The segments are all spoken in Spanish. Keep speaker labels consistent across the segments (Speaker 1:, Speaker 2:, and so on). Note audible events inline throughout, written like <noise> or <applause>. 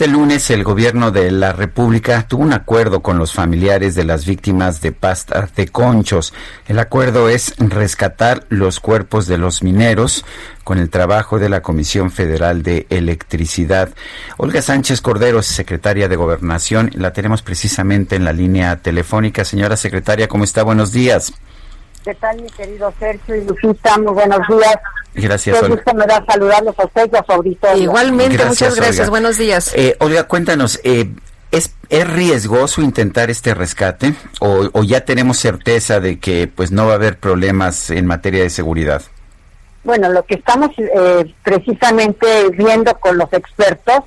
Speaker 1: Este lunes el gobierno de la República tuvo un acuerdo con los familiares de las víctimas de pasta de conchos. El acuerdo es rescatar los cuerpos de los mineros con el trabajo de la Comisión Federal de Electricidad. Olga Sánchez Cordero, secretaria de Gobernación, la tenemos precisamente en la línea telefónica. Señora secretaria, ¿cómo está? Buenos días.
Speaker 2: ¿Qué tal, mi querido Sergio y Lupita? Muy buenos días.
Speaker 1: Gracias,
Speaker 2: Qué
Speaker 1: Olga.
Speaker 2: gusto me da saludarlos a ustedes y a su auditorio.
Speaker 3: Igualmente,
Speaker 1: Gracias,
Speaker 3: muchas gracias.
Speaker 1: Olga.
Speaker 3: Buenos días.
Speaker 1: Eh, Olga, cuéntanos, eh, ¿es, ¿es riesgoso intentar este rescate o, o ya tenemos certeza de que pues no va a haber problemas en materia de seguridad?
Speaker 2: Bueno, lo que estamos eh, precisamente viendo con los expertos,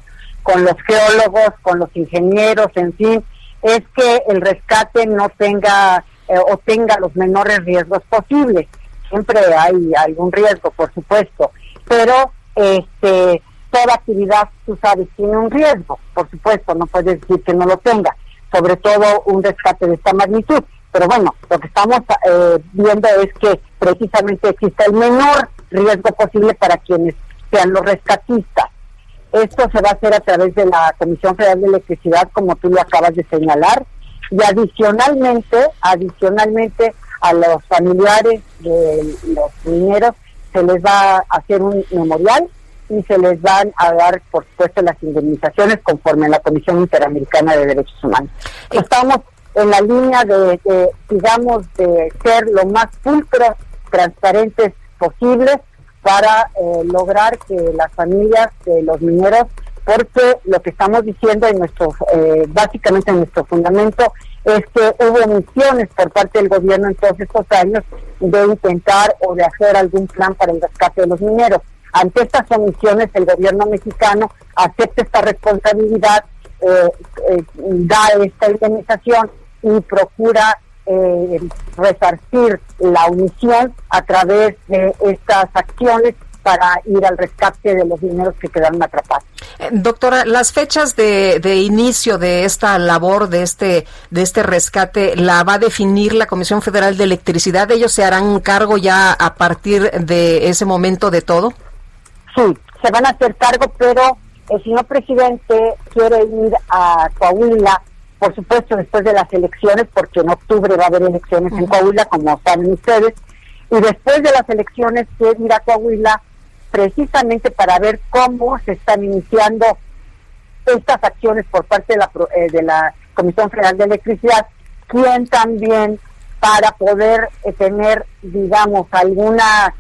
Speaker 2: con los geólogos, con los ingenieros, en fin, es que el rescate no tenga eh, o tenga los menores riesgos posibles. Siempre hay algún riesgo, por supuesto, pero este toda actividad, tú sabes, tiene un riesgo, por supuesto, no puedes decir que no lo tenga, sobre todo un rescate de esta magnitud. Pero bueno, lo que estamos eh, viendo es que precisamente existe el menor riesgo posible para quienes sean los rescatistas. Esto se va a hacer a través de la Comisión Federal de Electricidad, como tú lo acabas de señalar, y adicionalmente, adicionalmente a los familiares de los mineros se les va a hacer un memorial y se les van a dar, por supuesto, las indemnizaciones conforme a la Comisión Interamericana de Derechos Humanos. Estamos en la línea de, de, digamos, de ser lo más pulcros, transparentes posibles para eh, lograr que las familias de los mineros, porque lo que estamos diciendo en nuestro, eh, básicamente en nuestro fundamento, es que hubo omisiones por parte del gobierno en todos estos años de intentar o de hacer algún plan para el rescate de los mineros. Ante estas omisiones, el gobierno mexicano acepta esta responsabilidad, eh, eh, da esta indemnización y procura eh, resarcir la omisión a través de estas acciones para ir al rescate de los mineros que quedaron atrapados.
Speaker 3: Eh, doctora, las fechas de, de, inicio de esta labor, de este, de este rescate, ¿la va a definir la Comisión Federal de Electricidad? ¿Ellos se harán cargo ya a partir de ese momento de todo?
Speaker 2: Sí, se van a hacer cargo, pero el señor presidente quiere ir a Coahuila, por supuesto después de las elecciones, porque en octubre va a haber elecciones uh -huh. en Coahuila, como saben ustedes, y después de las elecciones quiere ir a Coahuila precisamente para ver cómo se están iniciando estas acciones por parte de la, eh, de la Comisión Federal de Electricidad, quien también para poder eh, tener, digamos, alguna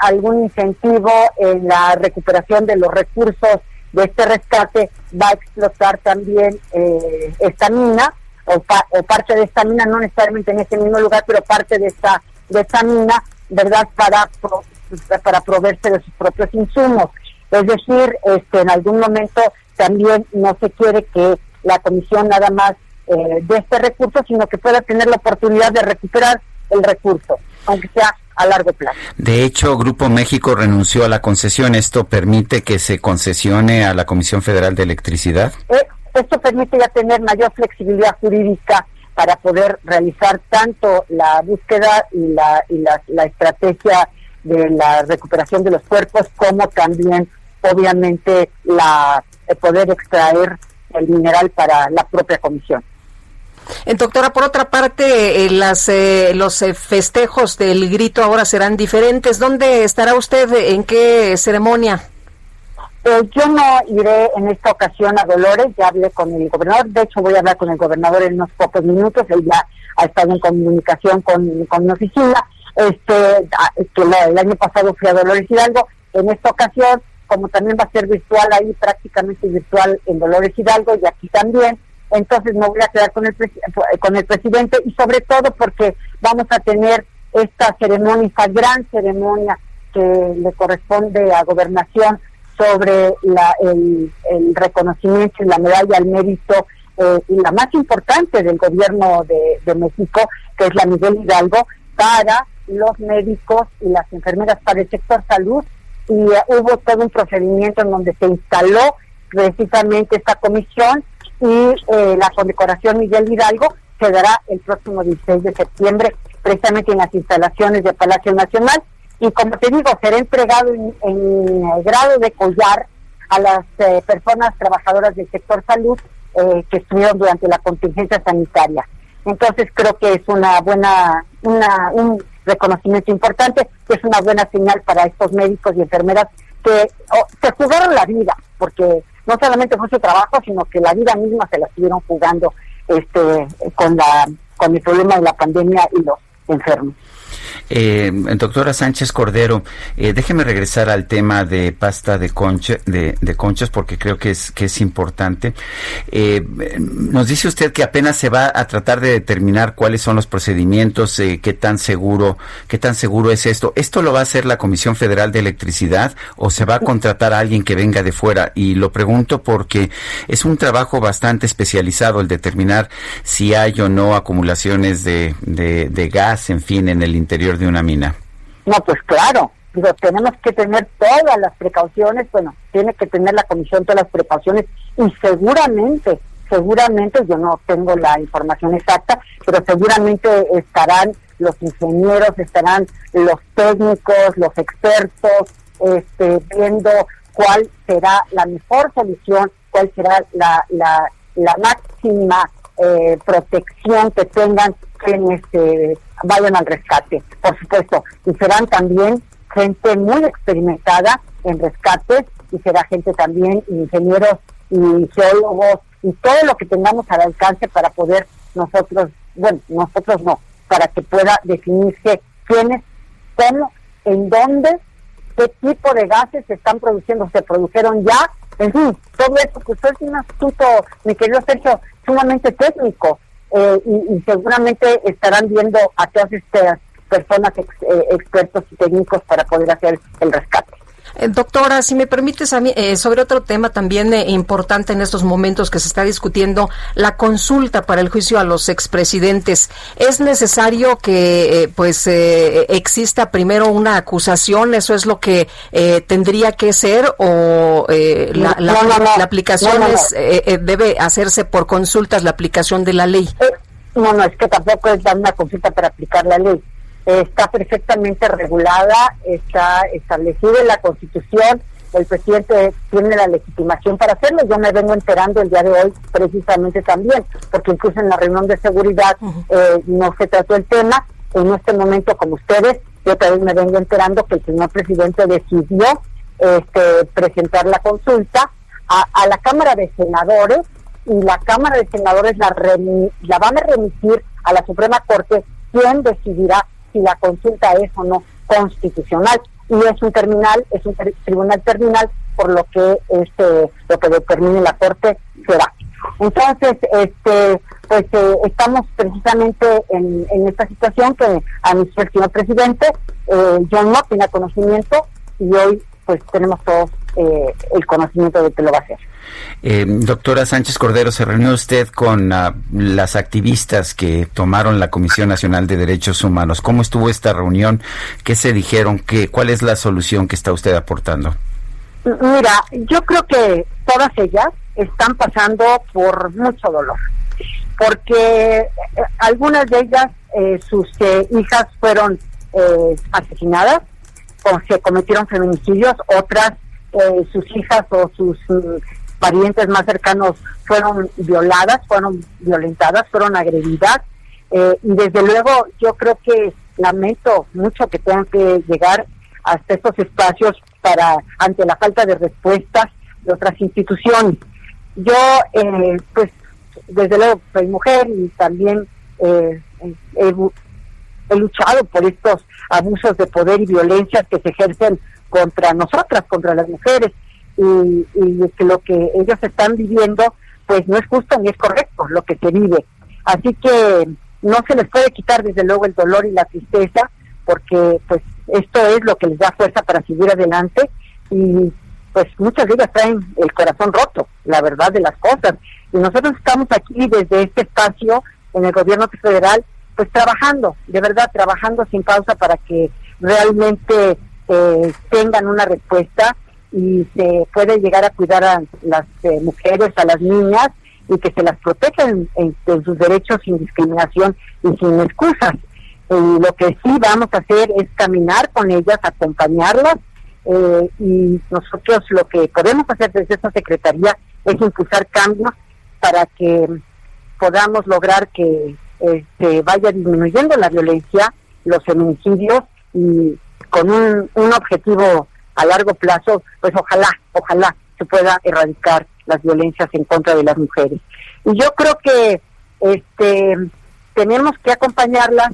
Speaker 2: algún incentivo en la recuperación de los recursos de este rescate, va a explotar también eh, esta mina, o, pa, o, parte de esta mina, no necesariamente en ese mismo lugar, pero parte de esta, de esta mina, ¿verdad?, para para proveerse de sus propios insumos. Es decir, este, en algún momento también no se quiere que la comisión nada más eh, de este recurso, sino que pueda tener la oportunidad de recuperar el recurso, aunque sea a largo plazo.
Speaker 1: De hecho, Grupo México renunció a la concesión. ¿Esto permite que se concesione a la Comisión Federal de Electricidad?
Speaker 2: Eh, esto permite ya tener mayor flexibilidad jurídica para poder realizar tanto la búsqueda y la, y la, la estrategia de la recuperación de los cuerpos, como también, obviamente, la poder extraer el mineral para la propia comisión.
Speaker 3: Eh, doctora, por otra parte, eh, las, eh, los festejos del grito ahora serán diferentes. ¿Dónde estará usted? ¿En qué ceremonia?
Speaker 2: yo no iré en esta ocasión a Dolores, ya hablé con el gobernador, de hecho voy a hablar con el gobernador en unos pocos minutos, él ya ha estado en comunicación con, con mi oficina, este la, el año pasado fui a Dolores Hidalgo, en esta ocasión, como también va a ser virtual ahí, prácticamente virtual en Dolores Hidalgo y aquí también, entonces me voy a quedar con el, con el presidente y sobre todo porque vamos a tener esta ceremonia, esta gran ceremonia que le corresponde a gobernación sobre el, reconocimiento y la medalla al mérito eh, y la más importante del gobierno de, México, que es la Miguel Hidalgo, para los médicos y las enfermeras para el sector salud. Y eh, hubo todo un procedimiento en donde se instaló precisamente esta comisión y eh, la condecoración Miguel Hidalgo se dará el próximo 16 de septiembre, precisamente en las instalaciones de Palacio Nacional y como te digo, será entregado en, grado de collar a las eh, personas trabajadoras del sector salud que estuvieron durante la contingencia sanitaria. Entonces creo que es una buena, una, un reconocimiento importante, que es una buena señal para estos médicos y enfermeras que se jugaron la vida, porque no solamente fue su trabajo, sino que la vida misma se la estuvieron jugando este con la con el problema de la pandemia y los enfermos.
Speaker 1: Eh, doctora Sánchez Cordero, eh, déjeme regresar al tema de pasta de, concha, de, conchas porque creo que es, que es importante. Eh, nos dice usted que apenas se va a tratar de determinar cuáles son los procedimientos, eh, qué tan seguro, qué tan seguro es esto. ¿Esto lo va a hacer la Comisión Federal de Electricidad o se va a contratar a alguien que venga de fuera? Y lo pregunto porque es un trabajo bastante especializado el determinar si hay o no acumulaciones de, de, de gas, en fin, en el interior de una mina?
Speaker 2: No, pues claro, digo, tenemos que tener todas las precauciones, bueno, tiene que tener la comisión todas las precauciones y seguramente, seguramente, yo no tengo la información exacta, pero seguramente estarán los ingenieros, estarán los técnicos, los expertos, este, viendo cuál será la mejor solución, cuál será la, la, la máxima eh, protección que tengan quienes este, vayan al rescate, por supuesto. Y serán también gente muy experimentada en rescates y será gente también, ingenieros y geólogos y todo lo que tengamos al alcance para poder nosotros, bueno, nosotros no, para que pueda definirse quiénes, cómo, en dónde, qué tipo de gases se están produciendo, se produjeron ya, en fin, todo eso, pues es un asunto, mi querido Sergio, sumamente técnico eh, y, seguramente estarán viendo a todas estas personas eh, expertos y técnicos para poder hacer el rescate.
Speaker 3: Eh, doctora, si me permites a mí, eh, sobre otro tema también eh, importante en estos momentos que se está discutiendo, la consulta para el juicio a los expresidentes. ¿Es necesario que pues exista primero una acusación? ¿Eso es lo que tendría que ser? ¿O la, la, aplicación debe hacerse por consultas, la aplicación de la ley?
Speaker 2: no, no, es que tampoco es dar una consulta para aplicar la ley está perfectamente regulada, está establecido en la Constitución, el presidente tiene la legitimación para hacerlo. Yo me vengo enterando el día de hoy precisamente también, porque incluso en la reunión de seguridad eh, no se trató el tema. En este momento, como ustedes, yo también me vengo enterando que el señor presidente decidió este, presentar la consulta a, a la Cámara de Senadores y la Cámara de Senadores la, la van a remitir a la Suprema Corte, quien decidirá si la consulta es o no constitucional y es un terminal, es un tribunal terminal, por lo que este lo que determine la corte será. Entonces, este pues eh, estamos precisamente en, esta situación que anunció el señor presidente, eh, yo no tenía conocimiento y hoy pues tenemos todos eh, el conocimiento de que lo va a hacer.
Speaker 1: Eh, doctora Sánchez Cordero, ¿se reunió usted con ah, las activistas que tomaron la Comisión Nacional de Derechos Humanos? ¿Cómo estuvo esta reunión? ¿Qué se dijeron? ¿Qué, ¿Cuál es la solución que está usted aportando?
Speaker 2: Mira, yo creo que todas ellas están pasando por mucho dolor, porque eh, algunas de ellas, eh, sus hijas fueron asesinadas o se cometieron feminicidios, otras sus hijas o sus parientes más cercanos fueron violadas, fueron violentadas, fueron agredidas. Eh, y desde luego yo creo que lamento mucho que tengan que llegar hasta estos espacios para ante la falta de respuestas de otras instituciones. Yo, eh, pues, desde luego soy mujer y también eh, he, he, luchado por estos abusos de poder y violencia que se ejercen contra nosotras, contra las mujeres y, y que lo que ellos están viviendo pues no es justo ni es correcto lo que se vive. Así que no se les puede quitar desde luego el dolor y la tristeza porque pues esto es lo que les da fuerza para seguir adelante y pues muchas de ellas traen el corazón roto, la verdad de las cosas. Y nosotros estamos aquí desde este espacio en el gobierno federal, pues trabajando, de verdad, trabajando sin pausa para que realmente eh, tengan una respuesta y se puede llegar a cuidar a las eh, mujeres, a las niñas y que se las protejan en, sus derechos sin discriminación y sin excusas. Y lo que sí vamos a hacer es caminar con ellas, acompañarlas eh, y nosotros lo que podemos hacer desde esta Secretaría es impulsar cambios para que podamos lograr que este, vaya disminuyendo la violencia, los feminicidios y con un, un objetivo a largo plazo, pues ojalá, ojalá se pueda erradicar las violencias en contra de las mujeres. Y yo creo que este tenemos que acompañarlas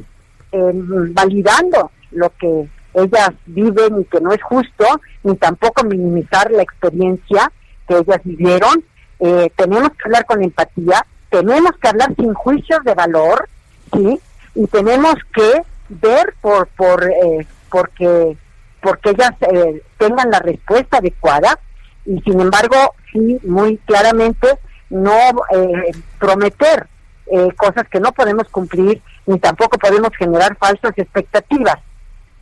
Speaker 2: validando lo que ellas viven y que no es justo, ni tampoco minimizar la experiencia que ellas vivieron. Eh, tenemos que hablar con empatía, tenemos que hablar sin juicios de valor, ¿sí? Y tenemos que ver por, por eh, porque, porque ellas eh, tengan la respuesta adecuada y sin embargo, sí, muy claramente, no eh, prometer cosas que no podemos cumplir ni tampoco podemos generar falsas expectativas.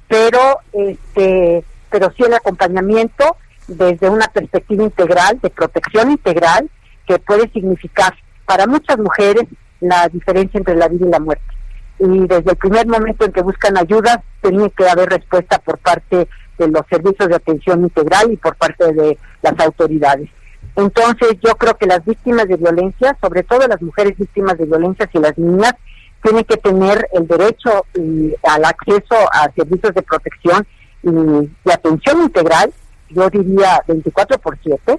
Speaker 2: Pero este pero sí el acompañamiento desde una perspectiva integral de protección integral que puede significar para muchas mujeres la diferencia entre la vida y la muerte y desde el primer momento en que buscan ayuda tiene que haber respuesta por parte de los servicios de atención integral y por parte de las autoridades. Entonces yo creo que las víctimas de violencia, sobre todo las mujeres víctimas de violencia y las niñas, tienen que tener el derecho y, al acceso a servicios de protección y, de atención integral, yo diría 24 por 7,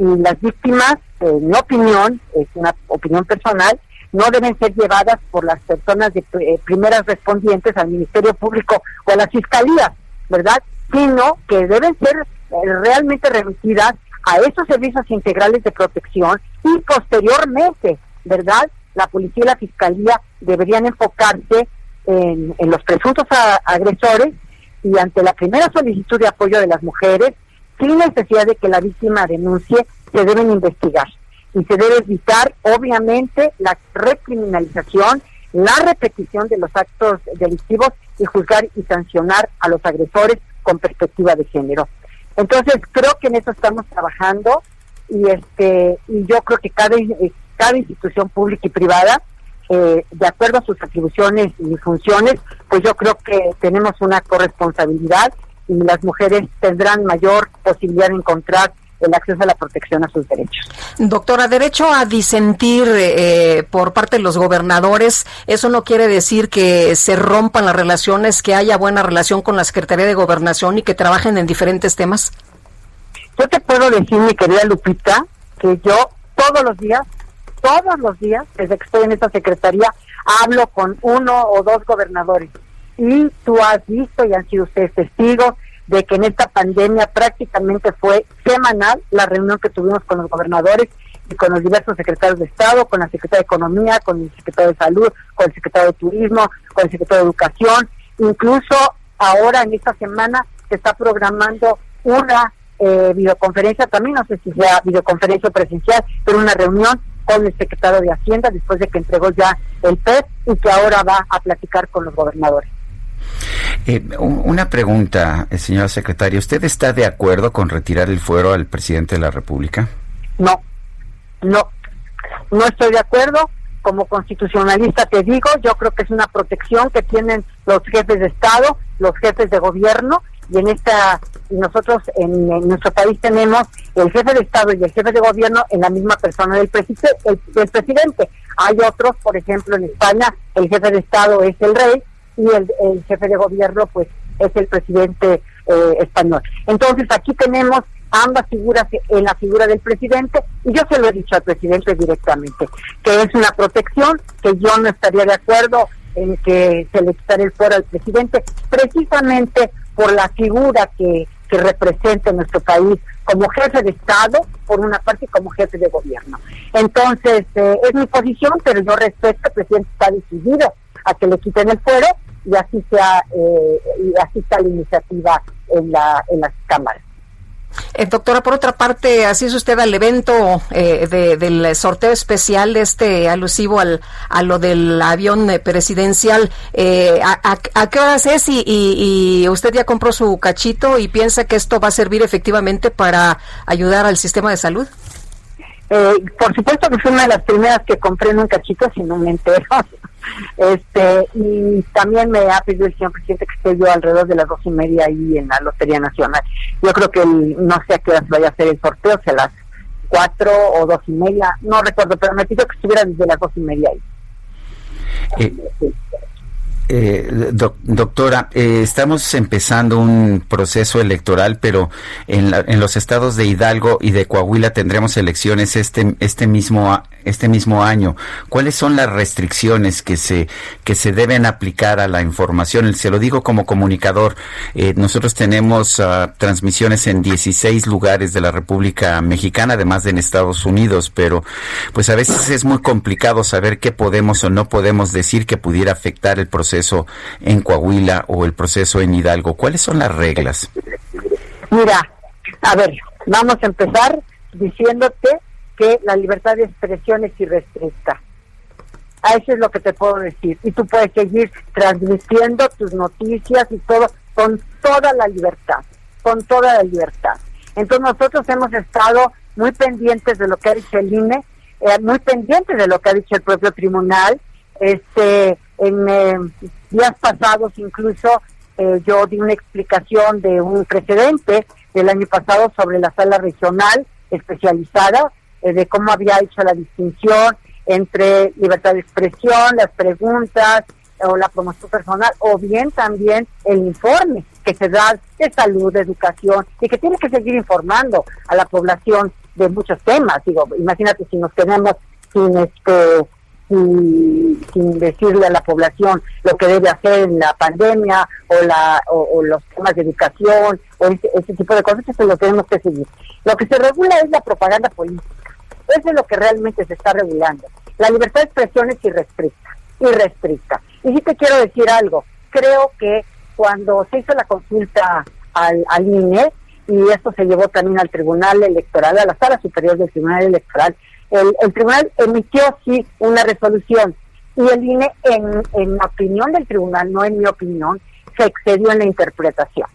Speaker 2: y las víctimas, en mi opinión, es una opinión personal, no deben ser llevadas por las personas de eh, primeras respondientes al Ministerio Público o a las fiscalías, ¿verdad? Sino que deben ser eh, realmente remitidas a esos servicios integrales de protección y posteriormente, ¿verdad? La policía y la fiscalía deberían enfocarse en, en los presuntos agresores y ante la primera solicitud de apoyo de las mujeres, sin necesidad de que la víctima denuncie, se deben investigar y se debe evitar, obviamente, la recriminalización, la repetición de los actos delictivos y juzgar y sancionar a los agresores con perspectiva de género. Entonces, creo que en eso estamos trabajando y este y yo creo que cada, cada institución pública y privada, eh, de acuerdo a sus atribuciones y funciones, pues yo creo que tenemos una corresponsabilidad y las mujeres tendrán mayor posibilidad de encontrar el acceso a la protección a sus derechos.
Speaker 3: Doctora, derecho a disentir eh, por parte de los gobernadores, ¿eso no quiere decir que se rompan las relaciones, que haya buena relación con la Secretaría de Gobernación y que trabajen en diferentes temas?
Speaker 2: Yo te puedo decir, mi querida Lupita, que yo todos los días, todos los días, desde que estoy en esta Secretaría, hablo con uno o dos gobernadores. Y tú has visto y han sido ustedes testigos de que en esta pandemia prácticamente fue semanal la reunión que tuvimos con los gobernadores y con los diversos secretarios de Estado, con la secretaria de Economía, con el secretario de Salud, con el secretario de Turismo, con el secretario de Educación. Incluso ahora en esta semana se está programando una eh, videoconferencia, también no sé si sea videoconferencia presencial, pero una reunión con el secretario de Hacienda después de que entregó ya el PEP y que ahora va a platicar con los gobernadores.
Speaker 1: Eh, una pregunta, eh, señora secretaria. ¿Usted está de acuerdo con retirar el fuero al presidente de la República?
Speaker 2: No, no, no estoy de acuerdo. Como constitucionalista te digo, yo creo que es una protección que tienen los jefes de Estado, los jefes de gobierno, y en esta, nosotros en, nuestro país tenemos el jefe de Estado y el jefe de gobierno en la misma persona del, del presidente. Hay otros, por ejemplo, en España, el jefe de Estado es el rey y el, jefe de gobierno pues es el presidente eh, español. Entonces aquí tenemos ambas figuras en la figura del presidente y yo se lo he dicho al presidente directamente, que es una protección, que yo no estaría de acuerdo en que se le quitara el fuero al presidente, precisamente por la figura que, que representa nuestro país como jefe de Estado, por una parte, y como jefe de gobierno. Entonces, eh, es mi posición, pero yo respeto, el presidente está decidido a que le quiten el fuero y así sea eh, y así está la iniciativa en la en las cámaras.
Speaker 3: Eh, doctora, por otra parte, así usted al evento eh, del sorteo especial este alusivo al, a lo del avión presidencial. Eh, a, qué horas es? Y, y, usted ya compró su cachito y piensa que esto va a servir efectivamente para ayudar al sistema de salud?
Speaker 2: Eh, por supuesto que fue una de las primeras que compré en un cachito, si no me entero. <laughs> este Y también me ha pedido el señor presidente que esté yo alrededor de las dos y media ahí en la Lotería Nacional. Yo creo que no sé a qué horas vaya a hacer el sorteo, se las cuatro o dos y media, no recuerdo, pero me pidió que estuviera desde las dos y media ahí.
Speaker 1: Eh, eh, doctora, eh, estamos empezando un proceso electoral, pero en, en, los estados de Hidalgo y de Coahuila tendremos elecciones este este mismo este mismo año. ¿Cuáles son las restricciones que se que se deben aplicar a la información? Se lo digo como comunicador. Eh, nosotros tenemos uh, transmisiones en 16 lugares de la República Mexicana, además de en Estados Unidos, pero pues a veces es muy complicado saber qué podemos o no podemos decir que pudiera afectar el proceso en Coahuila o el proceso en Hidalgo? ¿Cuáles son las reglas?
Speaker 2: Mira, a ver, vamos a empezar diciéndote que la libertad de expresión es irrestricta. A eso es lo que te puedo decir. Y tú puedes seguir transmitiendo tus noticias y todo con toda la libertad, con toda la libertad. Entonces nosotros hemos estado muy pendientes de lo que ha dicho el INE, eh, muy pendientes de lo que ha dicho el propio tribunal, este, en eh, días pasados incluso eh, yo di una explicación de un precedente del año pasado sobre la sala regional especializada, eh, de cómo había hecho la distinción entre libertad de expresión, las preguntas o la promoción personal, o bien también el informe que se da de salud, de educación, y que tiene que seguir informando a la población de muchos temas. Digo, imagínate si nos quedamos sin este sin, decirle a la población lo que debe hacer en la pandemia o, la, o, los temas de educación o ese, tipo de cosas, eso lo tenemos que seguir. Lo que se regula es la propaganda política. Eso es lo que realmente se está regulando. La libertad de expresión es irrestricta, irrestricta. Y sí te quiero decir algo, creo que cuando se hizo la consulta al, al INE, y esto se llevó también al Tribunal Electoral, a la Sala Superior del Tribunal Electoral, el, tribunal emitió sí una resolución y el INE, en, en opinión del tribunal, no en mi opinión, se excedió en la interpretación.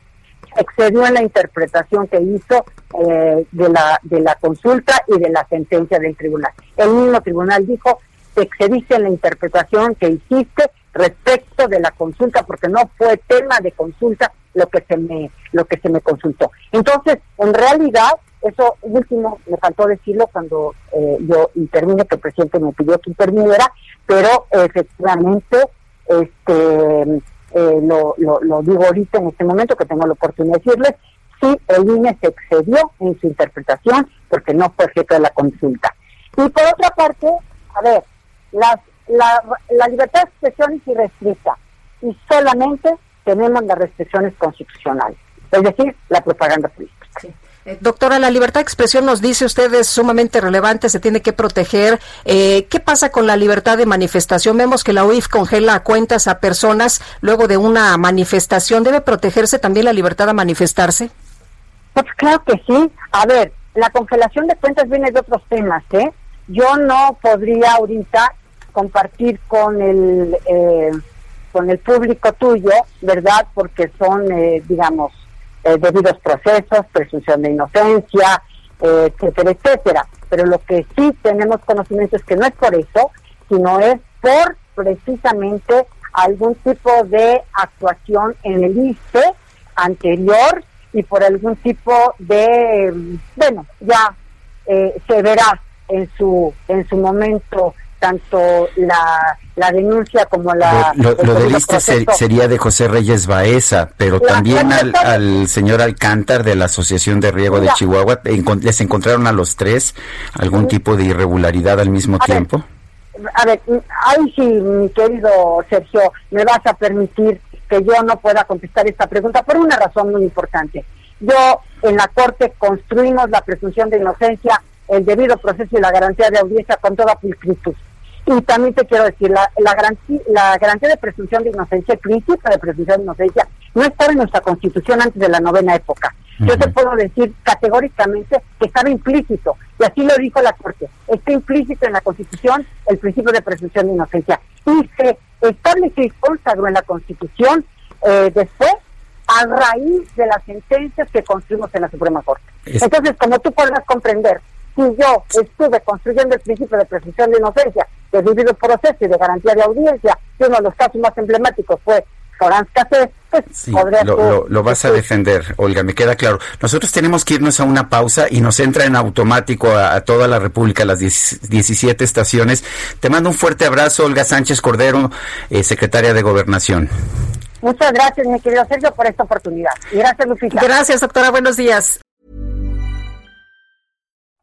Speaker 2: Excedió en la interpretación que hizo eh, de, la, de la consulta y de la sentencia del tribunal. El mismo tribunal dijo, te excediste en la interpretación que hiciste respecto de la consulta, porque no fue tema de consulta lo que se me, lo que se me consultó. Entonces, en realidad, eso último me faltó decirlo cuando eh, yo intervine, que el presidente me pidió que interviniera, pero efectivamente este eh, lo, lo, digo ahorita en este momento que tengo la oportunidad de decirles, sí, el INE se excedió en su interpretación porque no fue objeto de la consulta. Y por otra parte, a ver, las, la, la libertad de expresión es irrestricta y solamente tenemos las restricciones constitucionales, es decir, la propaganda política.
Speaker 3: Eh, doctora, la libertad de expresión nos dice usted es sumamente relevante, se tiene que proteger. Eh, ¿Qué pasa con la libertad de manifestación? Vemos que la UIF congela cuentas a personas luego de una manifestación. ¿Debe protegerse también la libertad de manifestarse?
Speaker 2: Pues claro que sí. A ver, la congelación de cuentas viene de otros temas, ¿eh? Yo no podría ahorita compartir con el eh, con el público tuyo, ¿verdad? Porque son, digamos, eh, debidos procesos, presunción de inocencia, eh, etcétera, etcétera. Pero lo que sí tenemos conocimiento es que no es por eso, sino es por precisamente algún tipo de actuación en el ICE anterior y por algún tipo de, bueno, ya eh, se verá en su en su momento tanto la, la denuncia como la...
Speaker 1: Lo, del ISTE sería de José Reyes Baeza, pero también al, señor Alcántar de la Asociación de Riego de Chihuahua, ¿les encontraron a los tres algún tipo de irregularidad al mismo tiempo?
Speaker 2: a ver, ahí sí, mi querido Sergio, me vas a permitir que yo no pueda contestar esta pregunta por una razón muy importante. Yo en la Corte construimos la presunción de inocencia, el debido proceso y la garantía de audiencia con toda pulcritud. Y también te quiero decir, la, la, garantía, la garantía de presunción de inocencia, el principio de presunción de inocencia, no estaba en nuestra constitución antes de la novena época. Yo te puedo decir categóricamente que estaba implícito, y así lo dijo la Corte, está implícito en la Constitución el principio de presunción de inocencia. Y se establece y consagró en la Constitución eh, después a raíz de las sentencias que construimos en la Suprema Corte. Entonces, como tú podrás comprender, si yo estuve construyendo el principio de presunción de inocencia, de debido proceso y de garantía de audiencia, que uno de los casos más emblemáticos fue Florence Cassés, pues
Speaker 1: sí, lo, lo, vas a defender, Olga, me queda claro. Nosotros tenemos que irnos a una pausa y nos entra en automático a, toda la República, las 17 estaciones. Te mando un fuerte abrazo, Olga Sánchez Cordero, eh, secretaria de Gobernación.
Speaker 2: Muchas gracias, mi querido Sergio, por esta oportunidad. Y gracias, Lupita.
Speaker 3: Gracias, doctora. Buenos días.